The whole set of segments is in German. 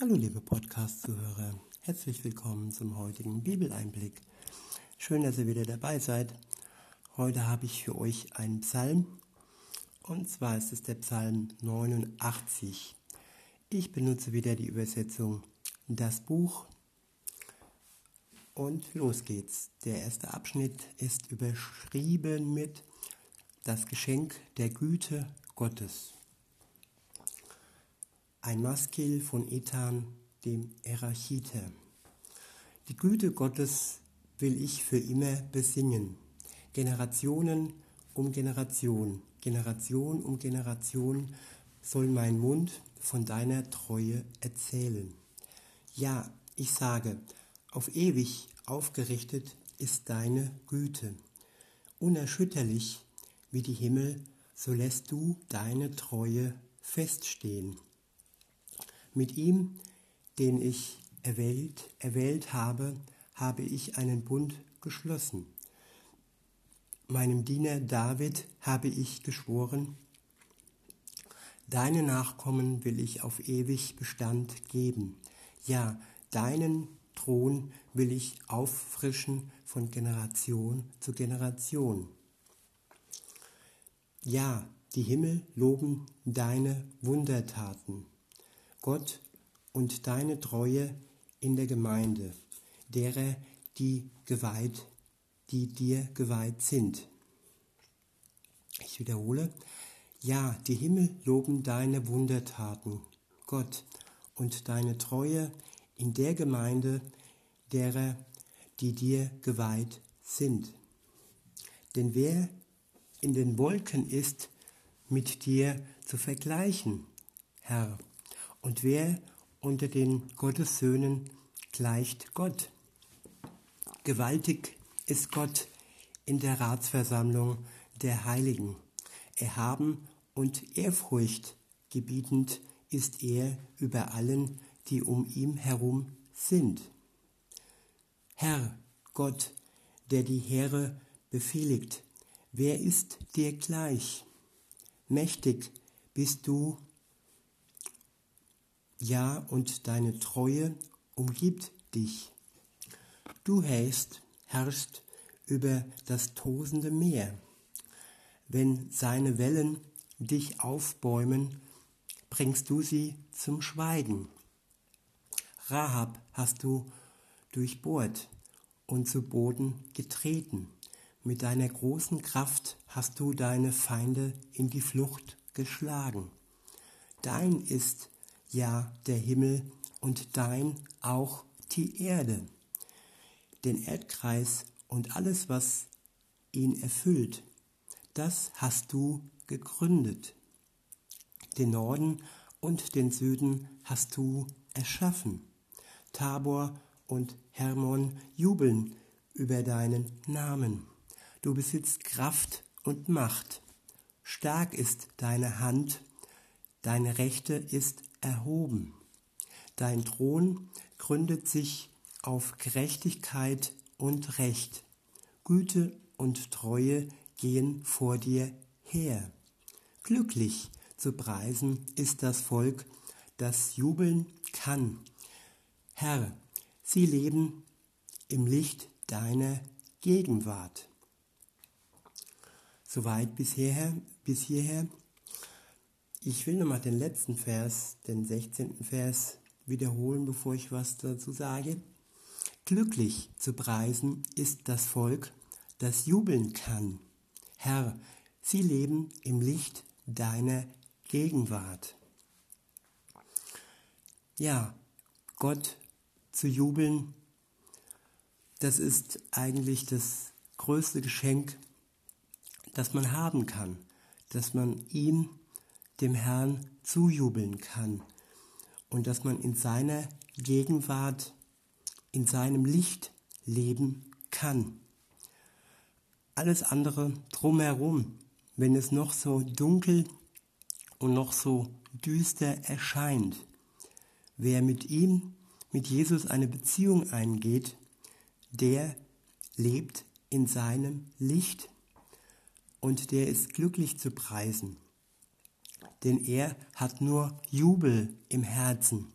Hallo liebe Podcast-Zuhörer, herzlich willkommen zum heutigen Bibeleinblick. Schön, dass ihr wieder dabei seid. Heute habe ich für euch einen Psalm und zwar ist es der Psalm 89. Ich benutze wieder die Übersetzung Das Buch und los geht's. Der erste Abschnitt ist überschrieben mit Das Geschenk der Güte Gottes. Ein Maskil von Ethan, dem Erachite. Die Güte Gottes will ich für immer besingen. Generationen um Generation, Generation um Generation soll mein Mund von deiner Treue erzählen. Ja, ich sage, auf ewig aufgerichtet ist deine Güte. Unerschütterlich wie die Himmel, so lässt du deine Treue feststehen. Mit ihm, den ich erwählt, erwählt habe, habe ich einen Bund geschlossen. Meinem Diener David habe ich geschworen, Deine Nachkommen will ich auf ewig Bestand geben. Ja, deinen Thron will ich auffrischen von Generation zu Generation. Ja, die Himmel loben deine Wundertaten. Gott und deine Treue in der Gemeinde, derer, die geweiht, die dir geweiht sind. Ich wiederhole, ja, die Himmel loben deine Wundertaten, Gott, und deine Treue in der Gemeinde, derer, die dir geweiht sind. Denn wer in den Wolken ist, mit dir zu vergleichen, Herr, und wer unter den Gottessöhnen gleicht Gott? Gewaltig ist Gott in der Ratsversammlung der Heiligen. Erhaben und Ehrfurcht gebietend ist er über allen, die um ihn herum sind. Herr Gott, der die Heere befehligt, wer ist dir gleich? Mächtig bist du ja, und deine Treue umgibt dich. Du herrschst, herrschst über das tosende Meer. Wenn seine Wellen dich aufbäumen, bringst du sie zum Schweigen. Rahab hast du durchbohrt und zu Boden getreten. Mit deiner großen Kraft hast du deine Feinde in die Flucht geschlagen. Dein ist ja der Himmel und dein auch die Erde, den Erdkreis und alles, was ihn erfüllt, das hast du gegründet. Den Norden und den Süden hast du erschaffen. Tabor und Hermon jubeln über deinen Namen. Du besitzt Kraft und Macht. Stark ist deine Hand, deine Rechte ist erhoben. Dein Thron gründet sich auf Gerechtigkeit und Recht. Güte und Treue gehen vor dir her. Glücklich zu preisen ist das Volk, das jubeln kann. Herr, sie leben im Licht deiner Gegenwart. Soweit bis hierher, bis hierher ich will nochmal den letzten Vers, den 16. Vers, wiederholen, bevor ich was dazu sage. Glücklich zu preisen ist das Volk, das jubeln kann. Herr, sie leben im Licht deiner Gegenwart. Ja, Gott zu jubeln, das ist eigentlich das größte Geschenk, das man haben kann, dass man ihm dem Herrn zujubeln kann und dass man in seiner Gegenwart, in seinem Licht leben kann. Alles andere drumherum, wenn es noch so dunkel und noch so düster erscheint, wer mit ihm, mit Jesus eine Beziehung eingeht, der lebt in seinem Licht und der ist glücklich zu preisen denn er hat nur Jubel im Herzen.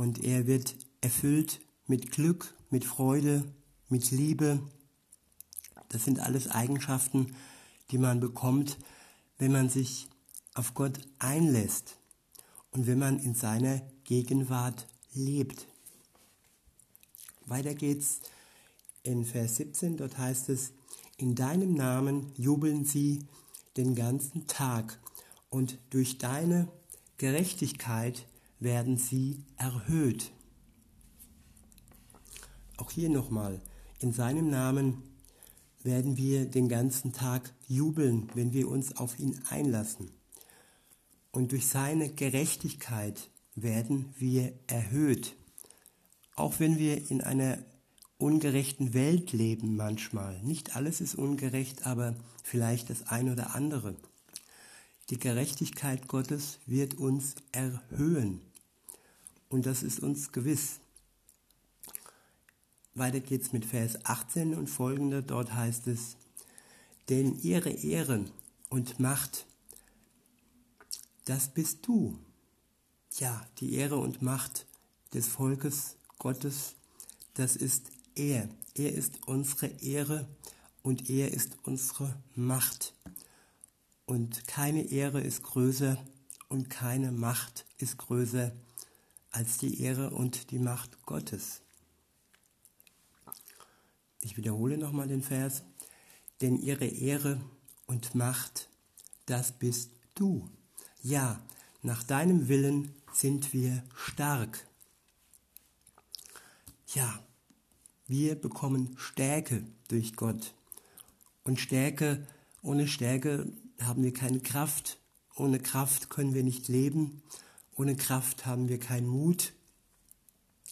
und er wird erfüllt mit Glück, mit Freude, mit Liebe. Das sind alles Eigenschaften, die man bekommt, wenn man sich auf Gott einlässt und wenn man in seiner Gegenwart lebt. Weiter geht's in Vers 17, dort heißt es, in deinem Namen jubeln sie den ganzen Tag und durch deine Gerechtigkeit werden sie erhöht. Auch hier nochmal, in seinem Namen werden wir den ganzen Tag jubeln, wenn wir uns auf ihn einlassen. Und durch seine Gerechtigkeit werden wir erhöht. Auch wenn wir in einer ungerechten Welt leben manchmal. Nicht alles ist ungerecht, aber vielleicht das ein oder andere. Die Gerechtigkeit Gottes wird uns erhöhen. Und das ist uns gewiss. Weiter geht's mit Vers 18 und folgende. Dort heißt es, denn ihre Ehre und Macht das bist du. Ja, die Ehre und Macht des Volkes Gottes, das ist er. Er ist unsere Ehre und er ist unsere Macht. Und keine Ehre ist größer und keine Macht ist größer als die Ehre und die Macht Gottes. Ich wiederhole nochmal den Vers. Denn ihre Ehre und Macht, das bist du. Ja, nach deinem Willen sind wir stark. Ja, wir bekommen Stärke durch Gott. Und Stärke, ohne Stärke haben wir keine Kraft. Ohne Kraft können wir nicht leben. Ohne Kraft haben wir keinen Mut.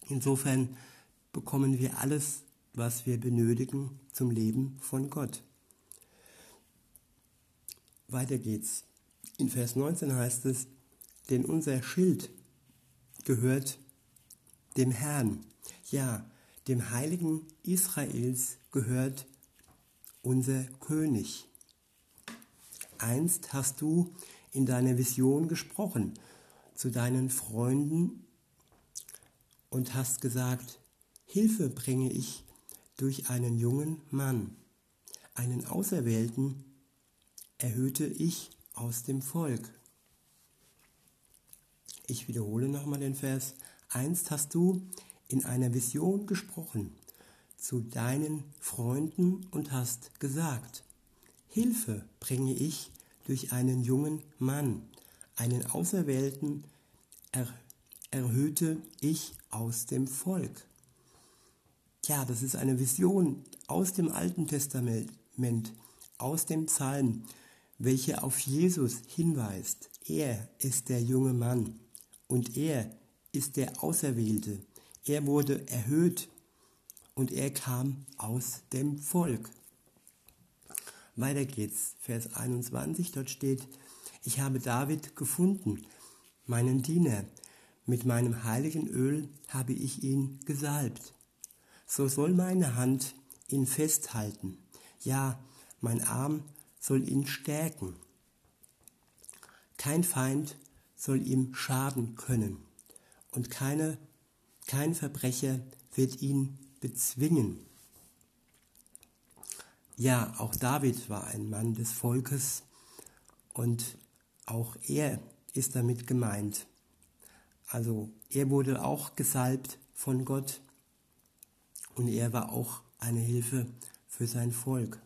Insofern bekommen wir alles, was wir benötigen zum Leben von Gott. Weiter geht's. In Vers 19 heißt es, denn unser Schild gehört dem Herrn. Ja, dem Heiligen Israels gehört unser König. Einst hast du in deiner Vision gesprochen zu deinen Freunden und hast gesagt, Hilfe bringe ich durch einen jungen Mann, einen Auserwählten erhöhte ich aus dem Volk. Ich wiederhole nochmal den Vers. Einst hast du in einer Vision gesprochen zu deinen Freunden und hast gesagt, Hilfe bringe ich durch einen jungen Mann, einen Auserwählten er, erhöhte ich aus dem Volk. Ja, das ist eine Vision aus dem Alten Testament, aus dem Psalm welche auf Jesus hinweist. Er ist der junge Mann und er ist der Auserwählte. Er wurde erhöht und er kam aus dem Volk. Weiter geht's, Vers 21, dort steht, ich habe David gefunden, meinen Diener, mit meinem heiligen Öl habe ich ihn gesalbt. So soll meine Hand ihn festhalten, ja, mein Arm soll ihn stärken. Kein Feind soll ihm schaden können und keine, kein Verbrecher wird ihn bezwingen. Ja, auch David war ein Mann des Volkes und auch er ist damit gemeint. Also er wurde auch gesalbt von Gott und er war auch eine Hilfe für sein Volk.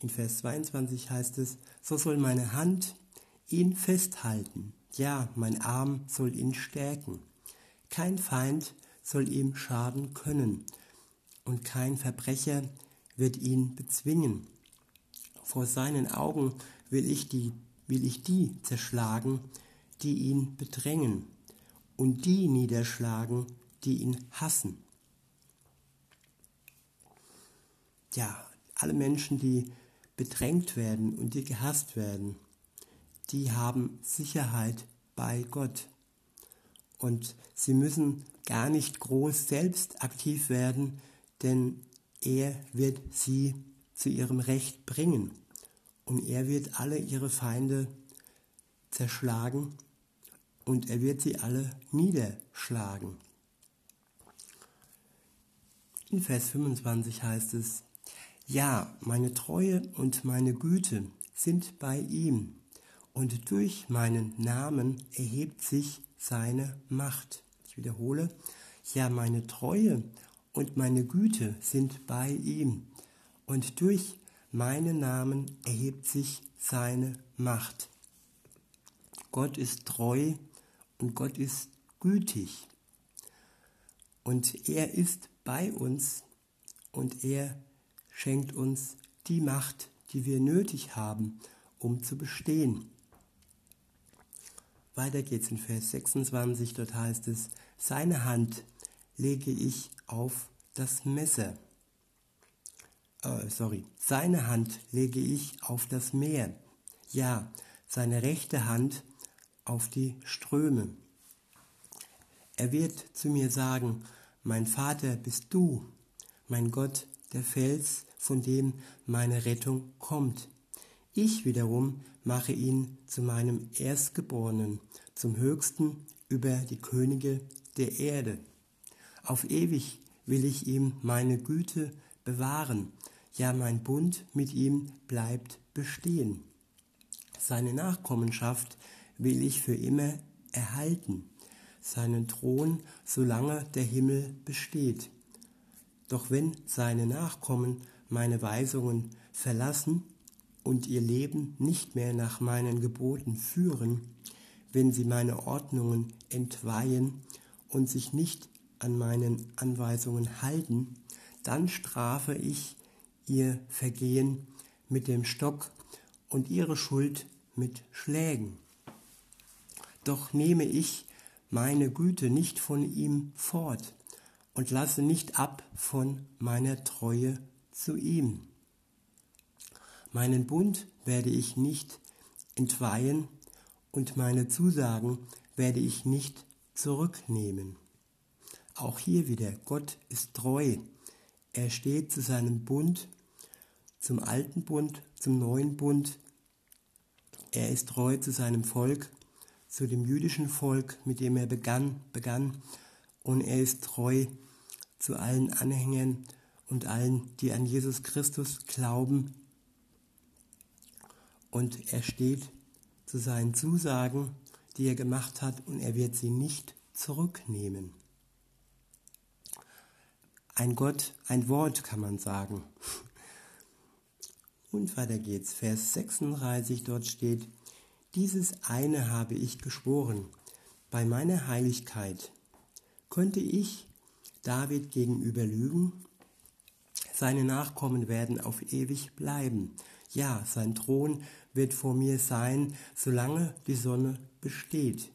In Vers 22 heißt es, so soll meine Hand ihn festhalten, ja, mein Arm soll ihn stärken. Kein Feind soll ihm schaden können und kein Verbrecher wird ihn bezwingen. Vor seinen Augen will ich die, will ich die zerschlagen, die ihn bedrängen und die niederschlagen, die ihn hassen. Ja, alle Menschen, die bedrängt werden und die gehasst werden, die haben Sicherheit bei Gott. Und sie müssen gar nicht groß selbst aktiv werden, denn er wird sie zu ihrem Recht bringen. Und er wird alle ihre Feinde zerschlagen und er wird sie alle niederschlagen. In Vers 25 heißt es, ja, meine Treue und meine Güte sind bei ihm, und durch meinen Namen erhebt sich seine Macht. Ich wiederhole, ja, meine Treue und meine Güte sind bei ihm, und durch meinen Namen erhebt sich seine Macht. Gott ist treu und Gott ist gütig. Und er ist bei uns und er schenkt uns die Macht, die wir nötig haben, um zu bestehen. Weiter geht's in Vers 26, dort heißt es, seine Hand lege ich auf das Messer. Äh, sorry, seine Hand lege ich auf das Meer. Ja, seine rechte Hand auf die Ströme. Er wird zu mir sagen, mein Vater bist du, mein Gott, der Fels, von dem meine Rettung kommt. Ich wiederum mache ihn zu meinem Erstgeborenen, zum Höchsten über die Könige der Erde. Auf ewig will ich ihm meine Güte bewahren, ja mein Bund mit ihm bleibt bestehen. Seine Nachkommenschaft will ich für immer erhalten, seinen Thron, solange der Himmel besteht. Doch wenn seine Nachkommen meine Weisungen verlassen und ihr Leben nicht mehr nach meinen Geboten führen, wenn sie meine Ordnungen entweihen und sich nicht an meinen Anweisungen halten, dann strafe ich ihr Vergehen mit dem Stock und ihre Schuld mit Schlägen. Doch nehme ich meine Güte nicht von ihm fort und lasse nicht ab von meiner Treue zu ihm. Meinen Bund werde ich nicht entweihen und meine Zusagen werde ich nicht zurücknehmen. Auch hier wieder, Gott ist treu. Er steht zu seinem Bund, zum alten Bund, zum neuen Bund. Er ist treu zu seinem Volk, zu dem jüdischen Volk, mit dem er begann, begann. Und er ist treu zu allen Anhängern und allen, die an Jesus Christus glauben. Und er steht zu seinen Zusagen, die er gemacht hat, und er wird sie nicht zurücknehmen. Ein Gott, ein Wort kann man sagen. Und weiter geht's. Vers 36 dort steht, dieses eine habe ich geschworen, bei meiner Heiligkeit. Könnte ich David gegenüber lügen? Seine Nachkommen werden auf ewig bleiben. Ja, sein Thron wird vor mir sein, solange die Sonne besteht.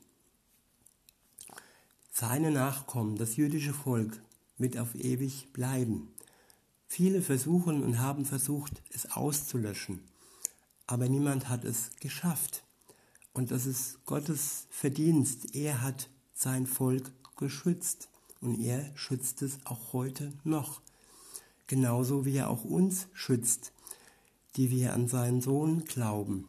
Seine Nachkommen, das jüdische Volk, wird auf ewig bleiben. Viele versuchen und haben versucht, es auszulöschen, aber niemand hat es geschafft. Und das ist Gottes Verdienst. Er hat sein Volk geschützt und er schützt es auch heute noch. Genauso wie er auch uns schützt, die wir an seinen Sohn glauben.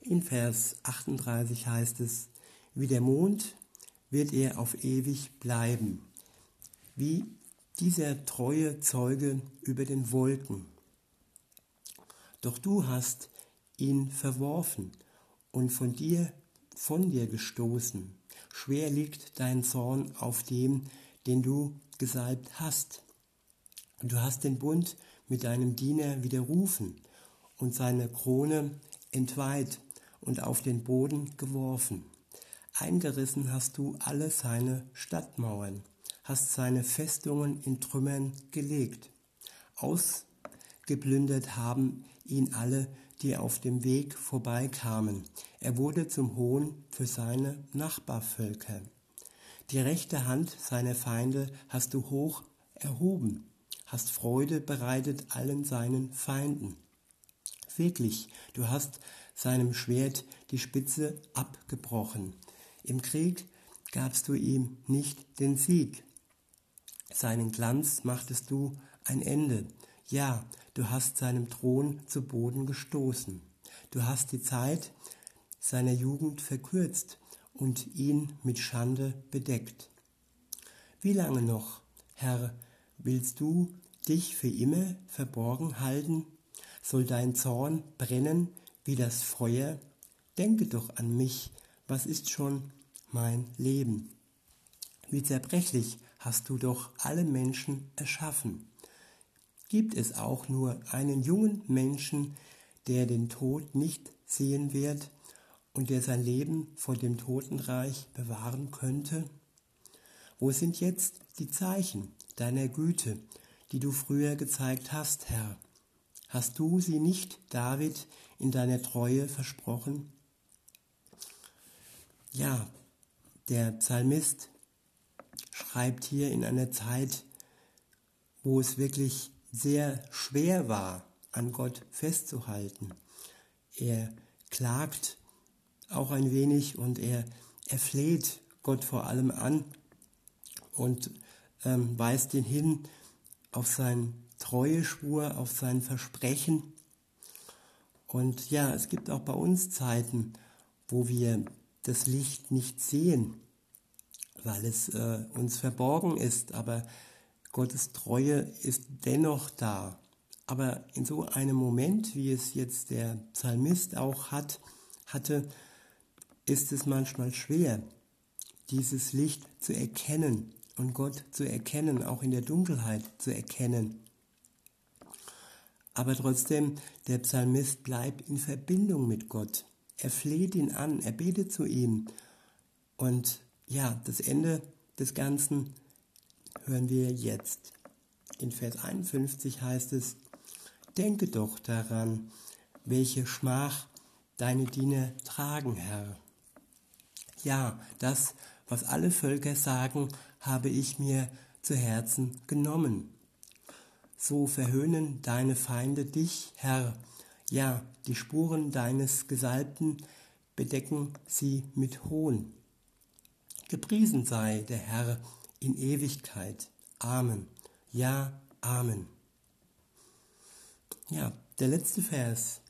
In Vers 38 heißt es, wie der Mond wird er auf ewig bleiben, wie dieser treue Zeuge über den Wolken. Doch du hast ihn verworfen und von dir, von dir gestoßen. Schwer liegt dein Zorn auf dem, den du gesalbt hast. Du hast den Bund mit deinem Diener widerrufen und seine Krone entweiht und auf den Boden geworfen. Eingerissen hast du alle seine Stadtmauern, hast seine Festungen in Trümmern gelegt. Ausgeplündert haben ihn alle, die auf dem Weg vorbeikamen. Er wurde zum Hohn für seine Nachbarvölker. Die rechte Hand seiner Feinde hast du hoch erhoben, hast Freude bereitet allen seinen Feinden. Wirklich, du hast seinem Schwert die Spitze abgebrochen. Im Krieg gabst du ihm nicht den Sieg. Seinen Glanz machtest du ein Ende. Ja, du hast seinem Thron zu Boden gestoßen. Du hast die Zeit seiner Jugend verkürzt und ihn mit Schande bedeckt. Wie lange noch, Herr, willst du dich für immer verborgen halten? Soll dein Zorn brennen wie das Feuer? Denke doch an mich, was ist schon mein Leben? Wie zerbrechlich hast du doch alle Menschen erschaffen. Gibt es auch nur einen jungen Menschen, der den Tod nicht sehen wird und der sein Leben vor dem Totenreich bewahren könnte? Wo sind jetzt die Zeichen deiner Güte, die du früher gezeigt hast, Herr? Hast du sie nicht David in deiner Treue versprochen? Ja, der Psalmist schreibt hier in einer Zeit, wo es wirklich sehr schwer war, an Gott festzuhalten. Er klagt auch ein wenig und er, er fleht Gott vor allem an und ähm, weist ihn hin auf sein Treueschwur, auf sein Versprechen. Und ja, es gibt auch bei uns Zeiten, wo wir das Licht nicht sehen, weil es äh, uns verborgen ist, aber Gottes Treue ist dennoch da. Aber in so einem Moment, wie es jetzt der Psalmist auch hat, hatte, ist es manchmal schwer, dieses Licht zu erkennen und Gott zu erkennen, auch in der Dunkelheit zu erkennen. Aber trotzdem, der Psalmist bleibt in Verbindung mit Gott. Er fleht ihn an, er betet zu ihm. Und ja, das Ende des Ganzen hören wir jetzt. In Vers 51 heißt es, Denke doch daran, welche Schmach deine Diener tragen, Herr. Ja, das, was alle Völker sagen, habe ich mir zu Herzen genommen. So verhöhnen deine Feinde dich, Herr. Ja, die Spuren deines Gesalbten bedecken sie mit Hohn. Gepriesen sei der Herr in Ewigkeit. Amen. Ja, Amen. Ja, der letzte Vers.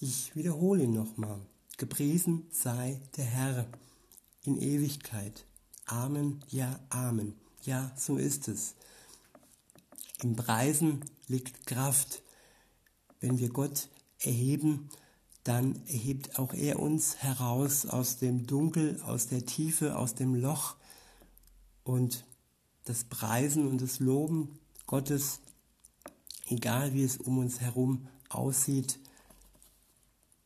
Ich wiederhole ihn nochmal. Gepriesen sei der Herr in Ewigkeit. Amen, ja, Amen. Ja, so ist es. Im Preisen liegt Kraft. Wenn wir Gott erheben, dann erhebt auch er uns heraus aus dem Dunkel, aus der Tiefe, aus dem Loch. Und das Preisen und das Loben Gottes egal wie es um uns herum aussieht,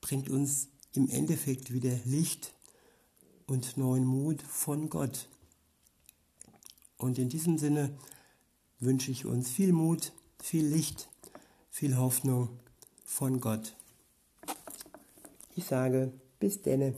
bringt uns im Endeffekt wieder Licht und neuen Mut von Gott. Und in diesem Sinne wünsche ich uns viel Mut, viel Licht, viel Hoffnung von Gott. Ich sage bis denne.